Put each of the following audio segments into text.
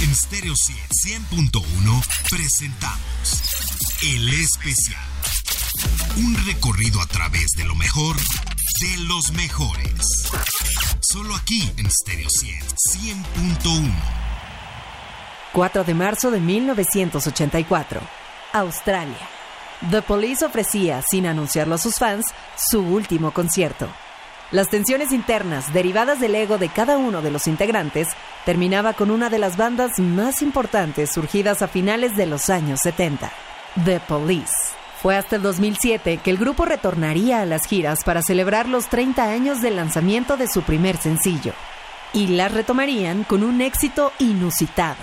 En Stereo 100.1 presentamos El Especial. Un recorrido a través de lo mejor de los mejores. Solo aquí en Stereo 100.1. 4 de marzo de 1984. Australia. The Police ofrecía, sin anunciarlo a sus fans, su último concierto. Las tensiones internas derivadas del ego de cada uno de los integrantes terminaba con una de las bandas más importantes surgidas a finales de los años 70, The Police. Fue hasta el 2007 que el grupo retornaría a las giras para celebrar los 30 años del lanzamiento de su primer sencillo, y las retomarían con un éxito inusitado.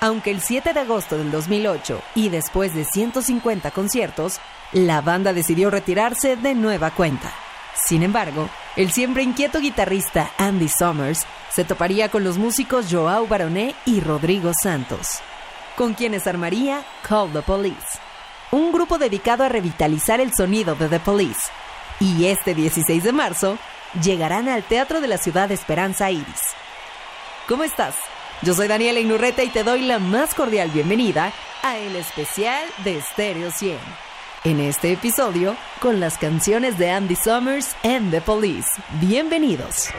Aunque el 7 de agosto del 2008 y después de 150 conciertos, la banda decidió retirarse de nueva cuenta. Sin embargo, el siempre inquieto guitarrista Andy Summers se toparía con los músicos Joao Baroné y Rodrigo Santos, con quienes armaría Call the Police, un grupo dedicado a revitalizar el sonido de The Police. Y este 16 de marzo llegarán al Teatro de la Ciudad de Esperanza Iris. ¿Cómo estás? Yo soy Daniela Inurreta y te doy la más cordial bienvenida a el especial de Stereo 100 en este episodio con las canciones de Andy Summers and The Police. Bienvenidos.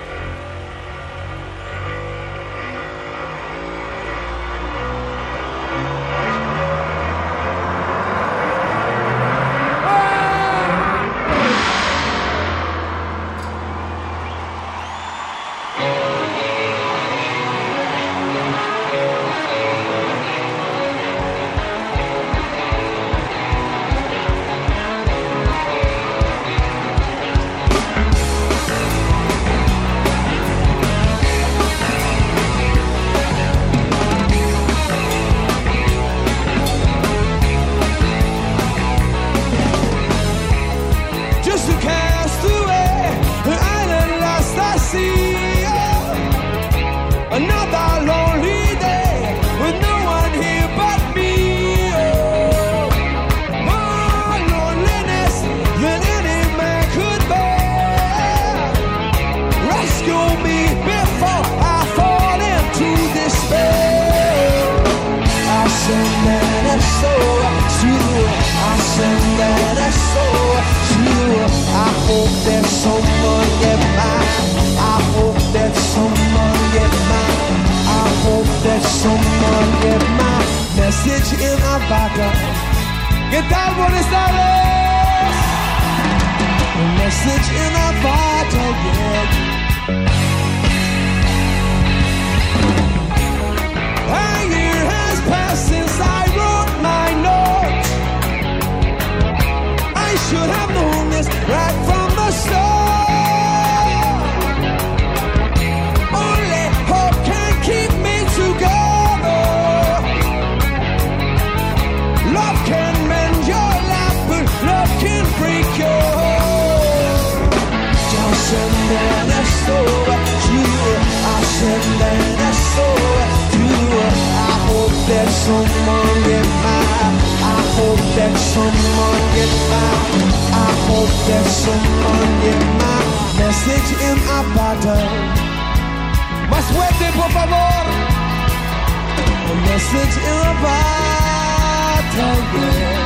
sits in a bathtub bed.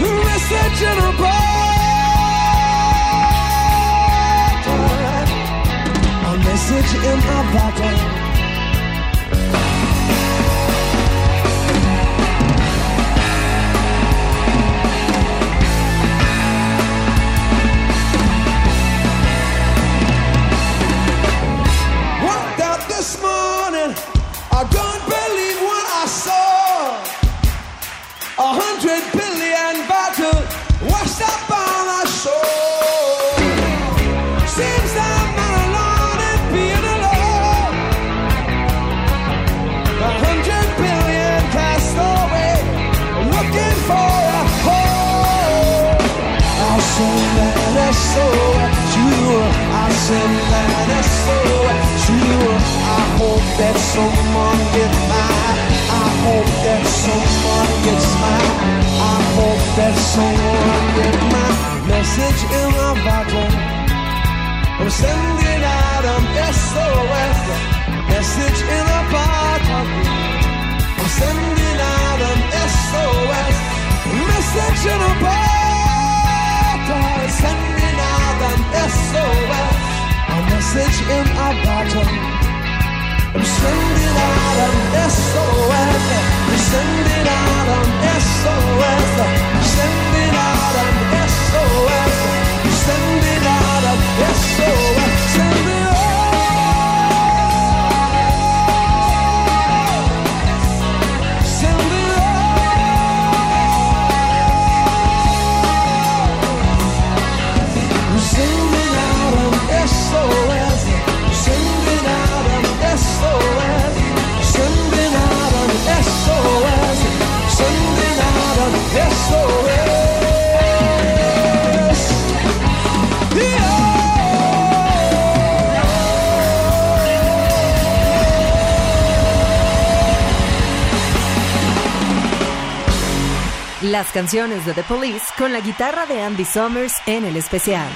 Who in a bathtub? A message in a bottle. so true. I said that is so true. I hope that someone gets mine. I hope that someone gets mine. I hope that someone gets my message in a bottle. I'm sending out a SOS. Message in a bottle. I'm sending out an SOS. Message in a bottle an SOS, a message in a bottle. I'm sending out an SOS, I'm sending out an SOS, I'm sending Las canciones de The Police con la guitarra de Andy Summers en el especial.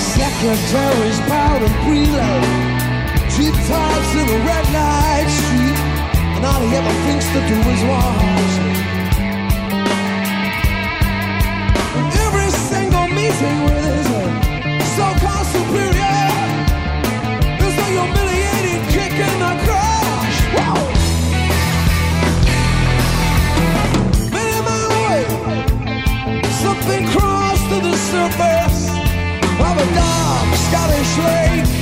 Secretary's proud and preload. Cheap tops in the red light street and all he ever thinks to do is watch. Every single meeting with his so-called superior is a humiliating a dark Scottish lake.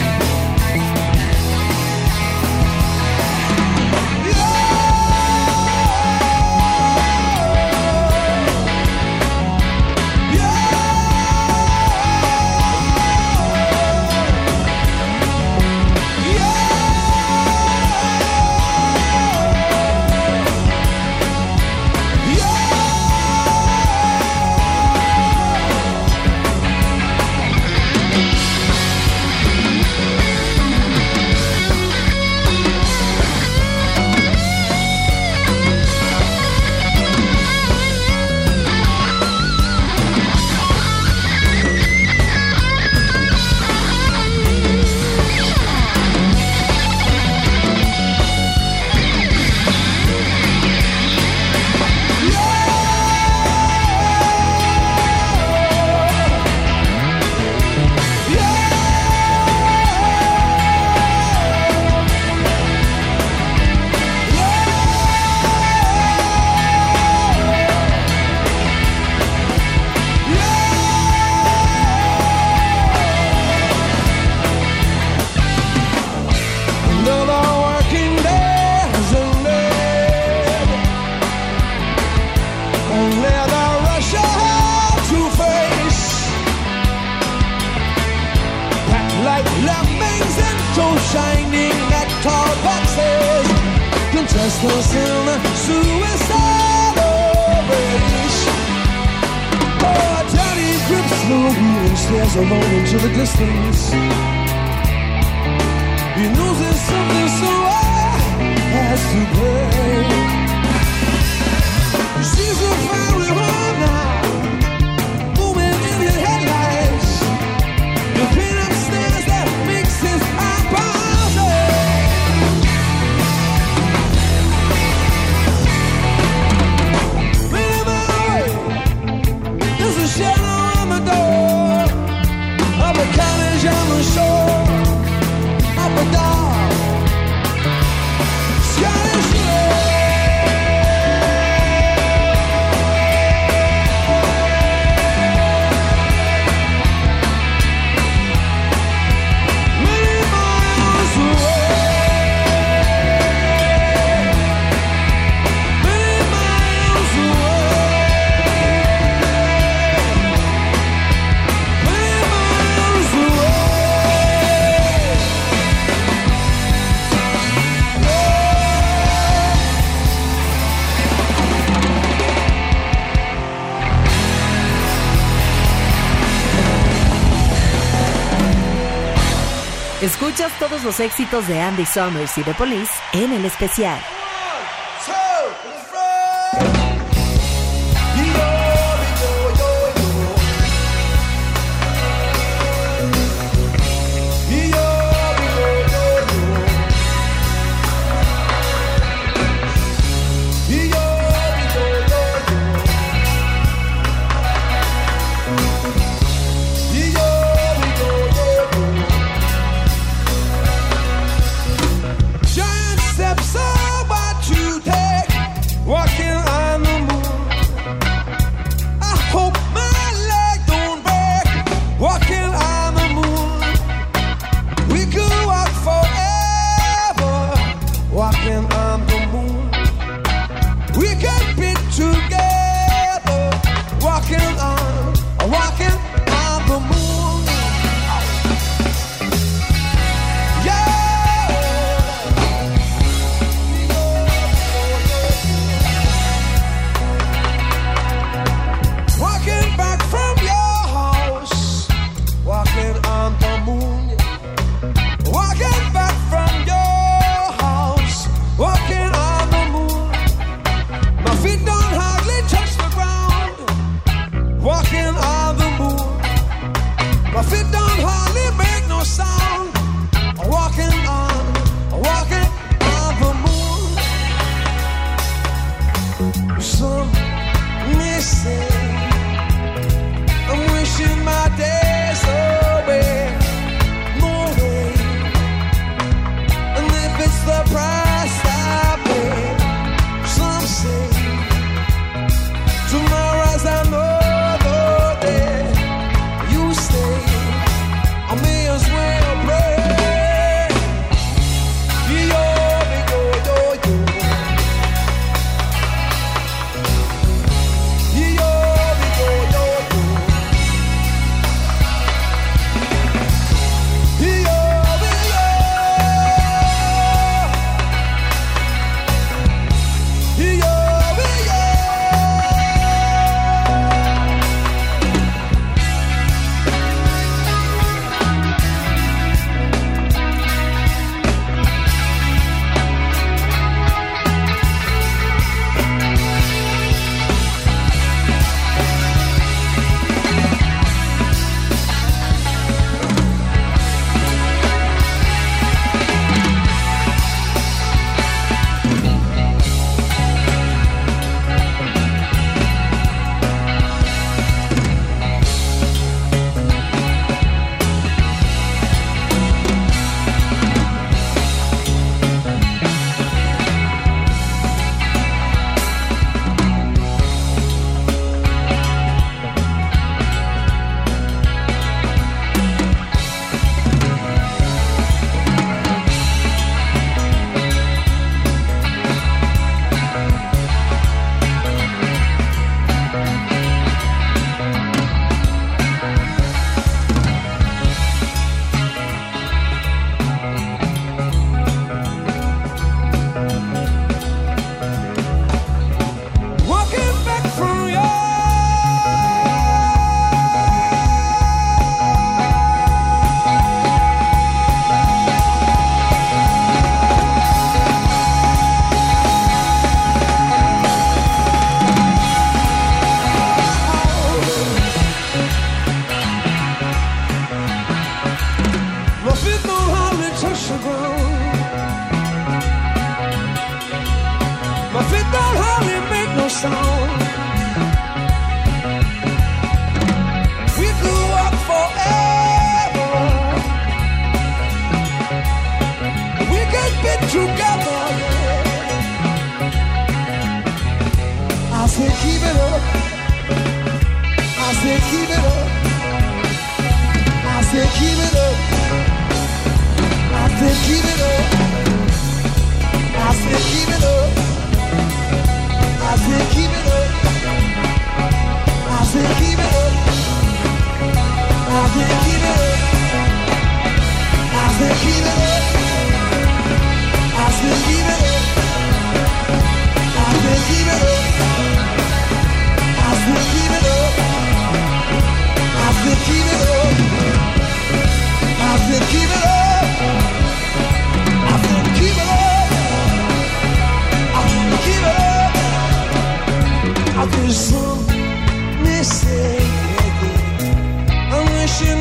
los éxitos de Andy Summers y The Police en el especial.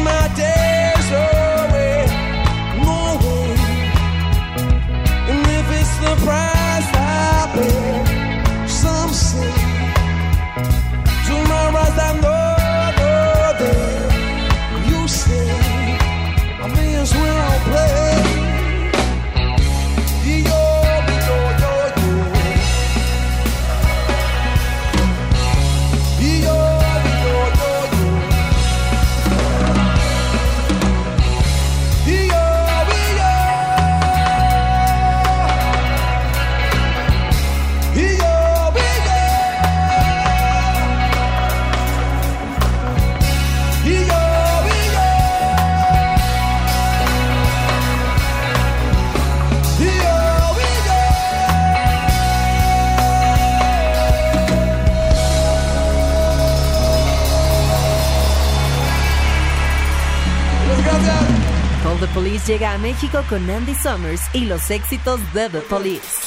my day the pride. México con Andy Summers y los éxitos de The Police.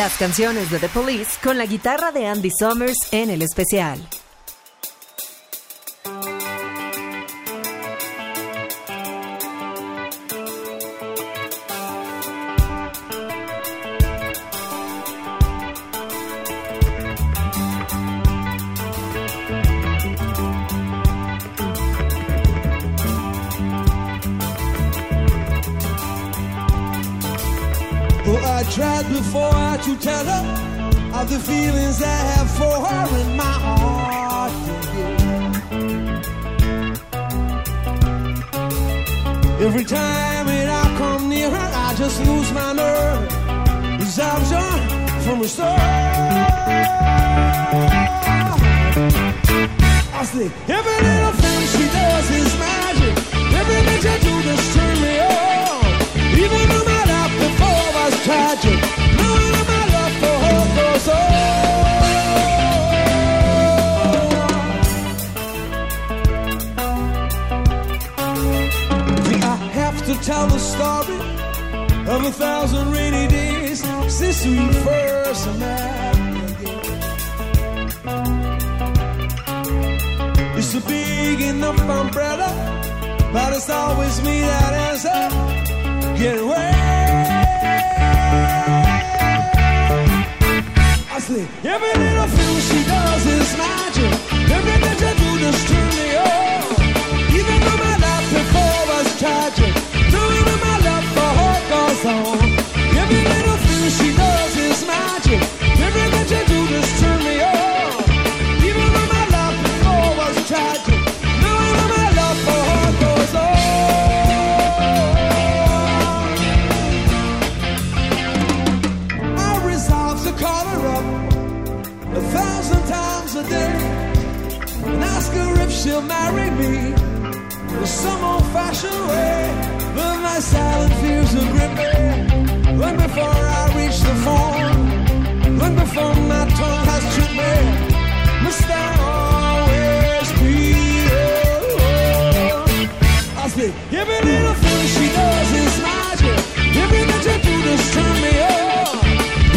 Las canciones de The Police con la guitarra de Andy Summers en el especial. It's a big enough umbrella, but it's always me that ends up getting wet. I say, every little thing she does is magic. Everything she do just turn she'll marry me in some old-fashioned way. But my silent fears will grip me long before I reach the phone, long before my tongue has tripped me. Must I always be alone? I say every little thing she does is magic. Everything she do just turn me on.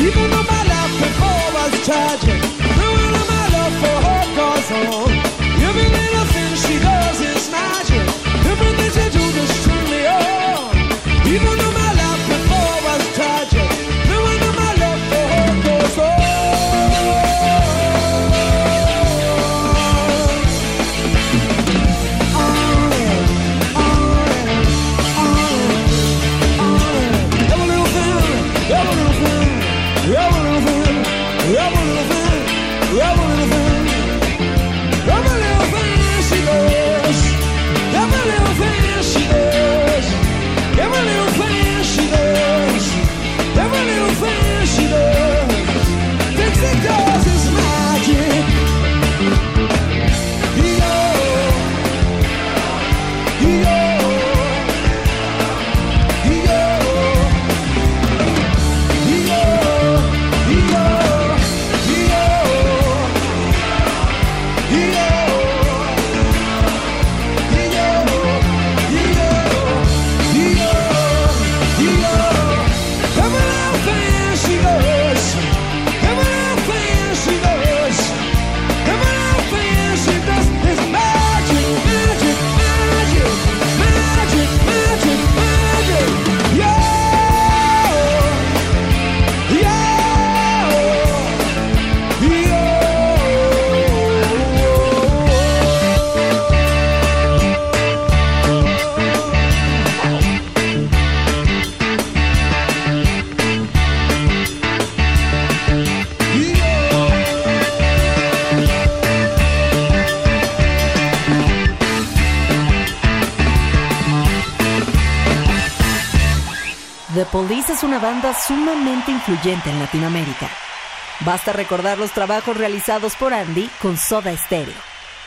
Even though my life before was tragic, sumamente influyente en Latinoamérica. Basta recordar los trabajos realizados por Andy con Soda Stereo,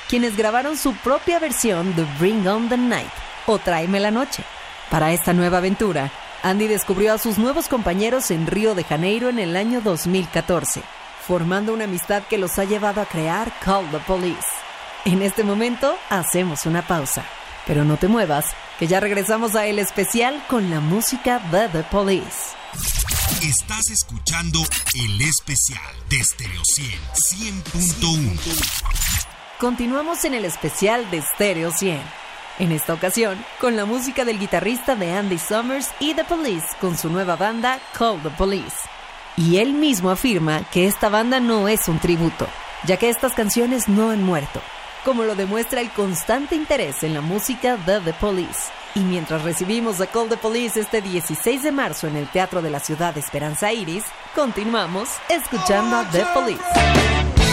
quienes grabaron su propia versión de Bring On the Night o Tráeme la Noche. Para esta nueva aventura, Andy descubrió a sus nuevos compañeros en Río de Janeiro en el año 2014, formando una amistad que los ha llevado a crear Call the Police. En este momento hacemos una pausa, pero no te muevas, que ya regresamos a el especial con la música de The Police. Estás escuchando el especial de Stereo 100 100.1. Continuamos en el especial de Stereo 100. En esta ocasión, con la música del guitarrista de Andy Summers y The Police con su nueva banda Call the Police. Y él mismo afirma que esta banda no es un tributo, ya que estas canciones no han muerto, como lo demuestra el constante interés en la música de The Police. Y mientras recibimos a Call the Police este 16 de marzo en el Teatro de la Ciudad de Esperanza Iris, continuamos escuchando The Police.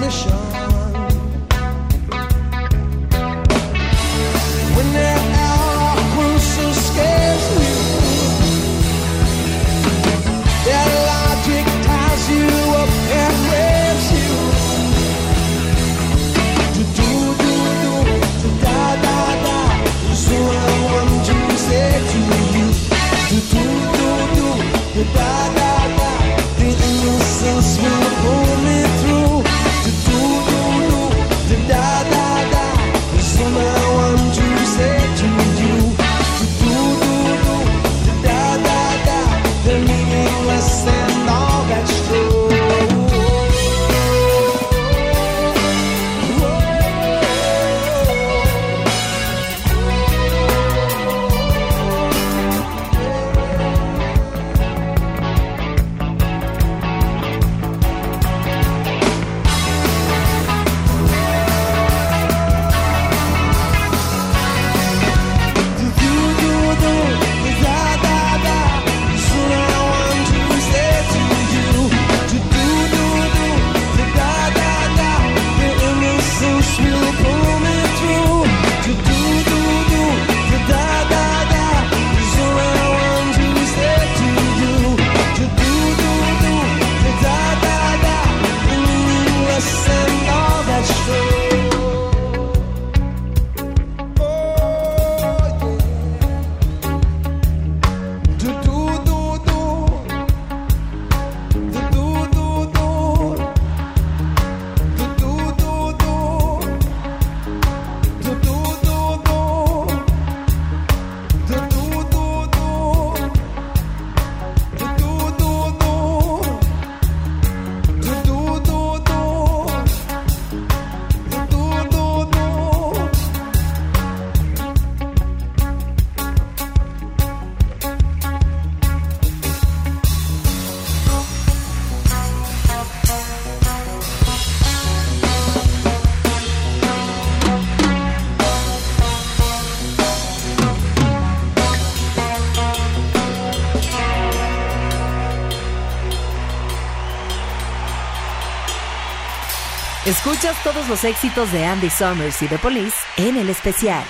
transmission Escuchas todos los éxitos de Andy Summers y The Police en el especial.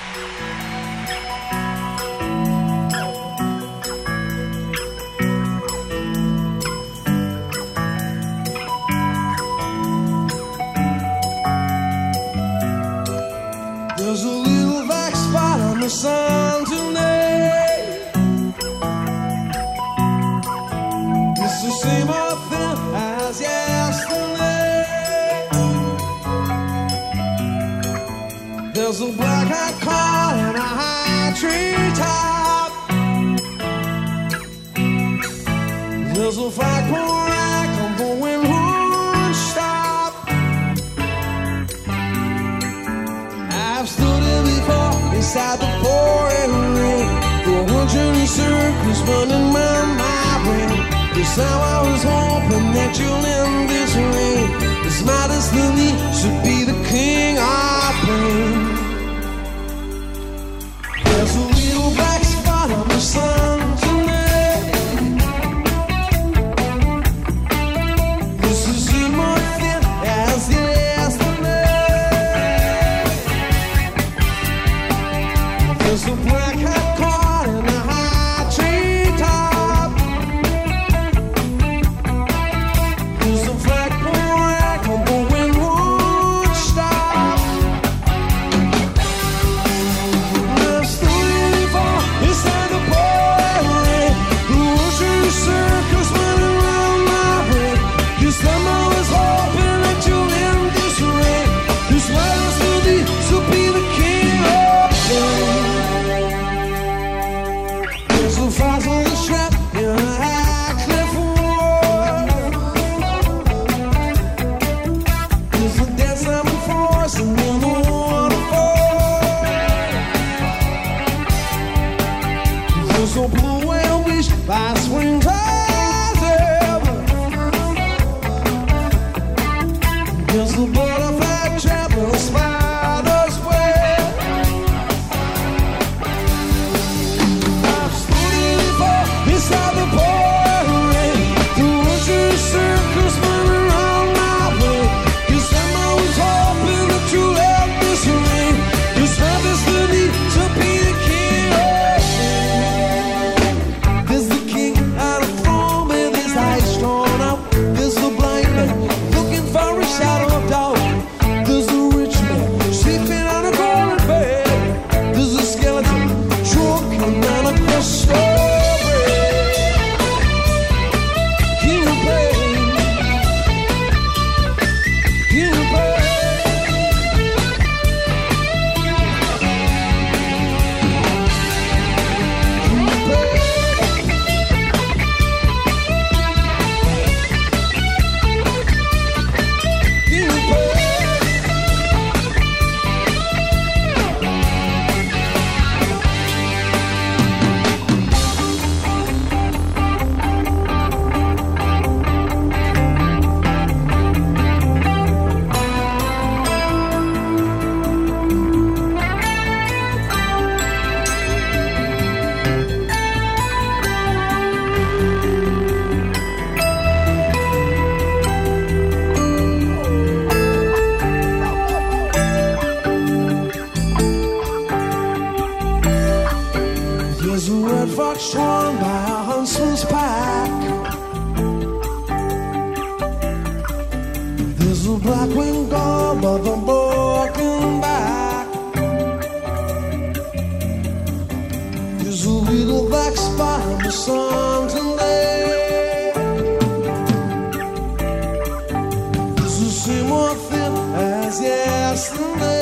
Yes. yesterday.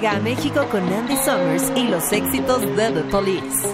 llega a México con Andy Summers y los éxitos de The Police.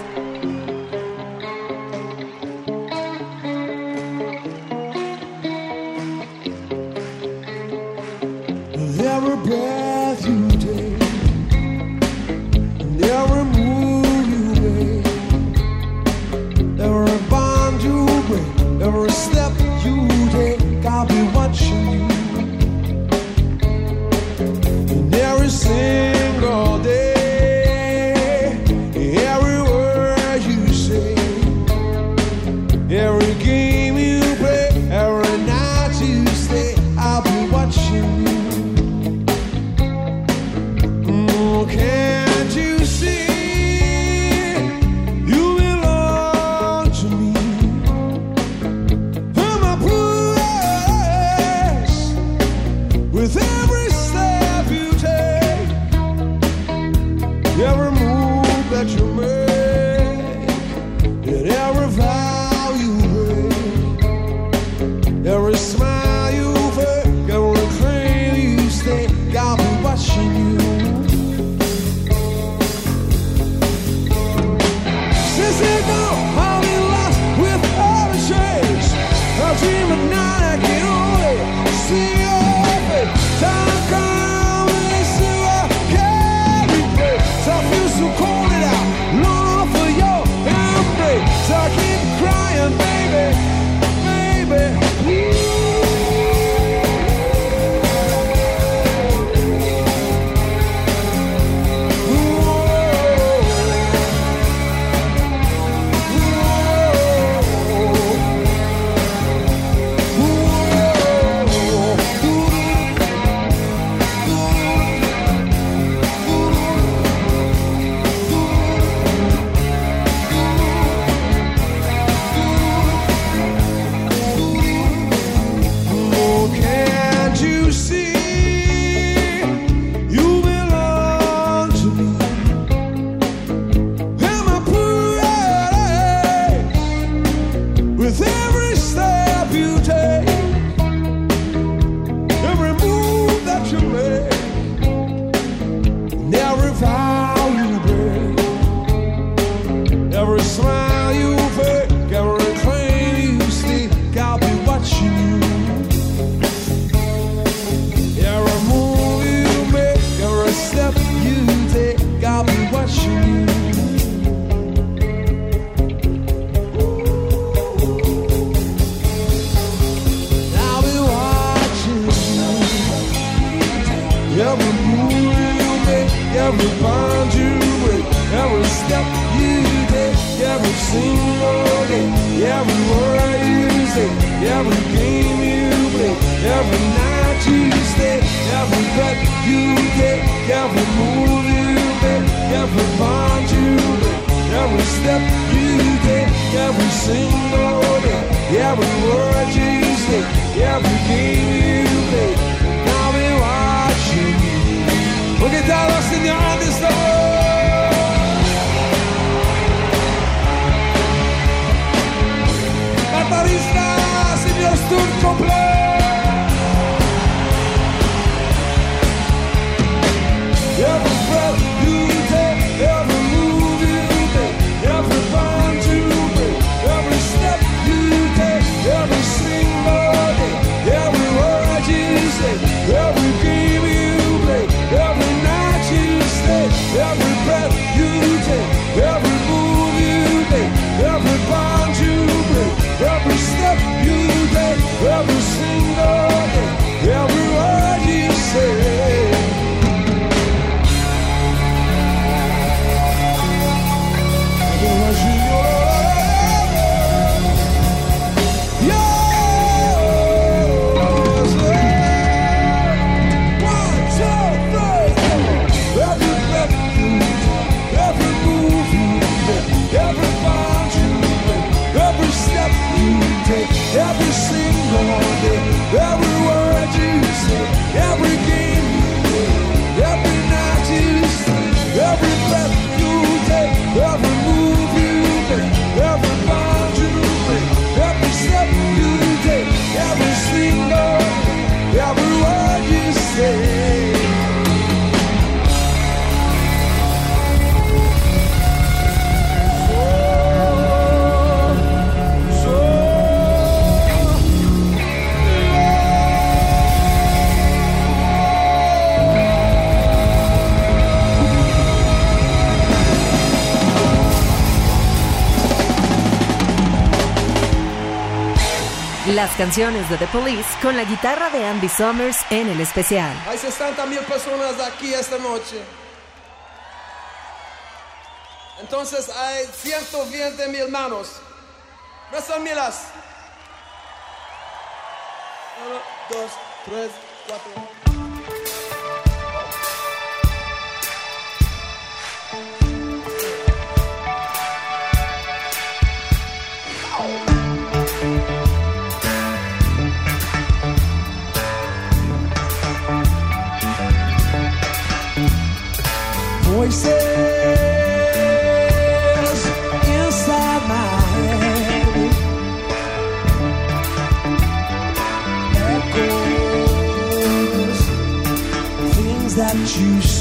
Las canciones de The Police con la guitarra de Andy Summers en el especial. Hay 60 mil personas aquí esta noche. Entonces hay 120 mil manos. No milas. Uno, dos, tres, cuatro. voices inside my head echoes things that you.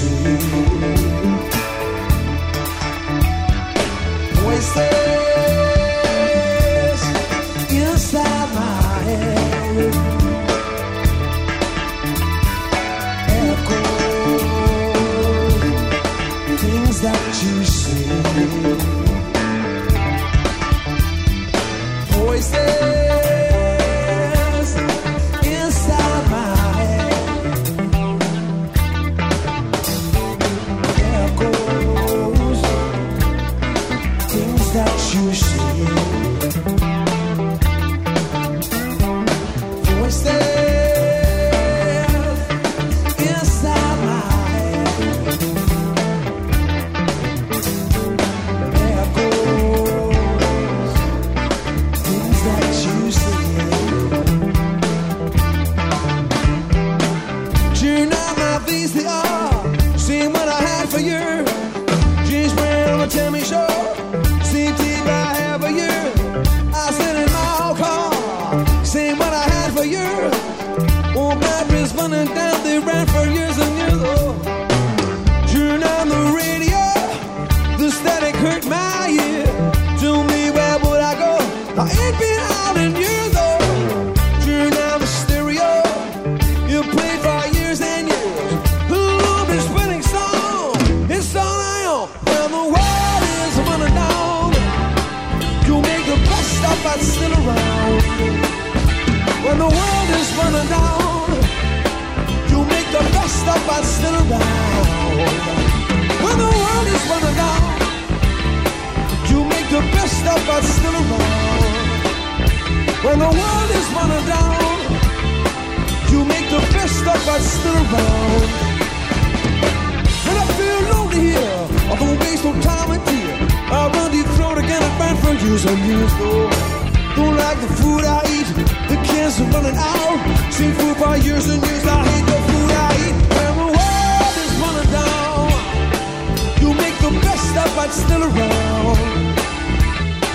still around.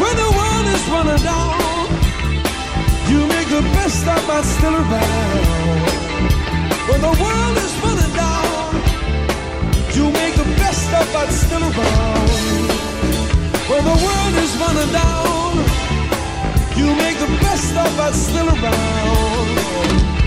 When the world is running down, you make the best of what's still around. When the world is running down, you make the best of what's still around. When the world is running down, you make the best of what's still around.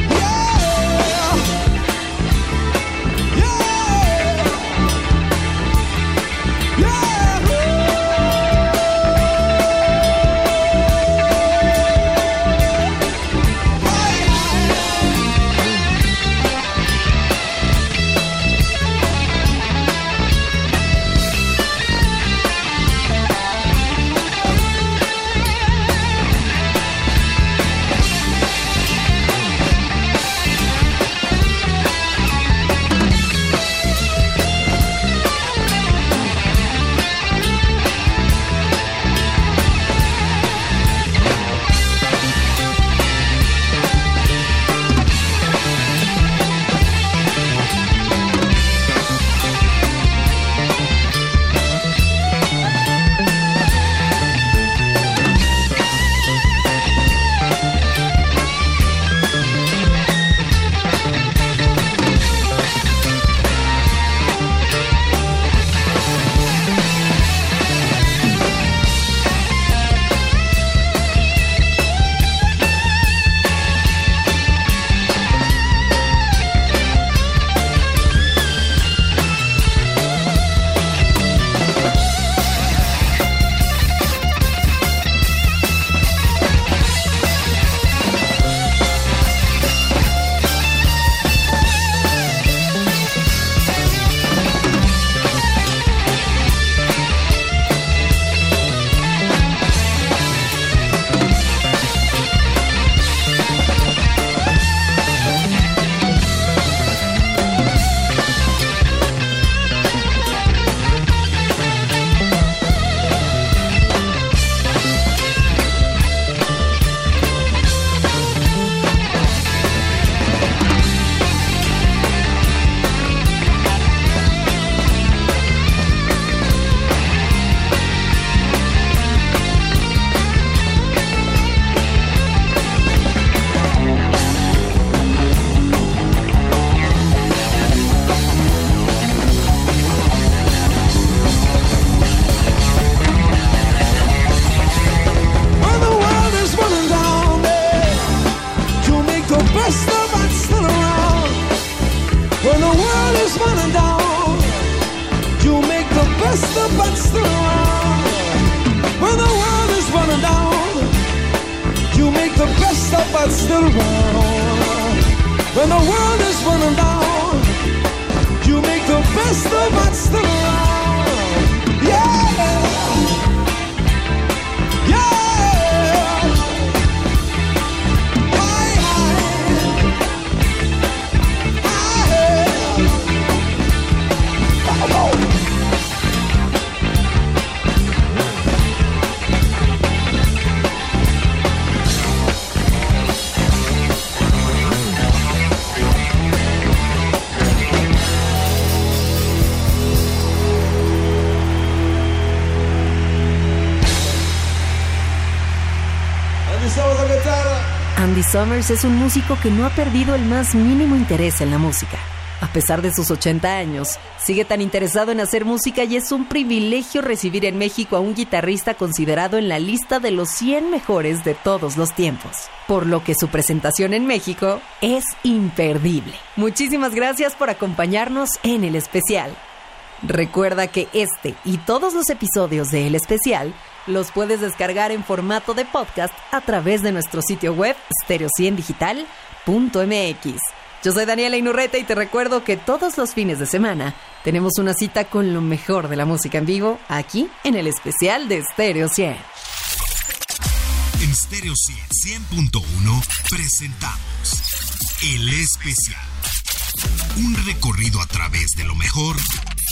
Summers es un músico que no ha perdido el más mínimo interés en la música. A pesar de sus 80 años, sigue tan interesado en hacer música y es un privilegio recibir en México a un guitarrista considerado en la lista de los 100 mejores de todos los tiempos. Por lo que su presentación en México es imperdible. Muchísimas gracias por acompañarnos en el especial. Recuerda que este y todos los episodios de El Especial los puedes descargar en formato de podcast a través de nuestro sitio web stereo100digital.mx. Yo soy Daniela Inurreta y te recuerdo que todos los fines de semana tenemos una cita con lo mejor de la música en vivo aquí en el especial de Stereo 100. En Stereo 100.1 presentamos El Especial. Un recorrido a través de lo mejor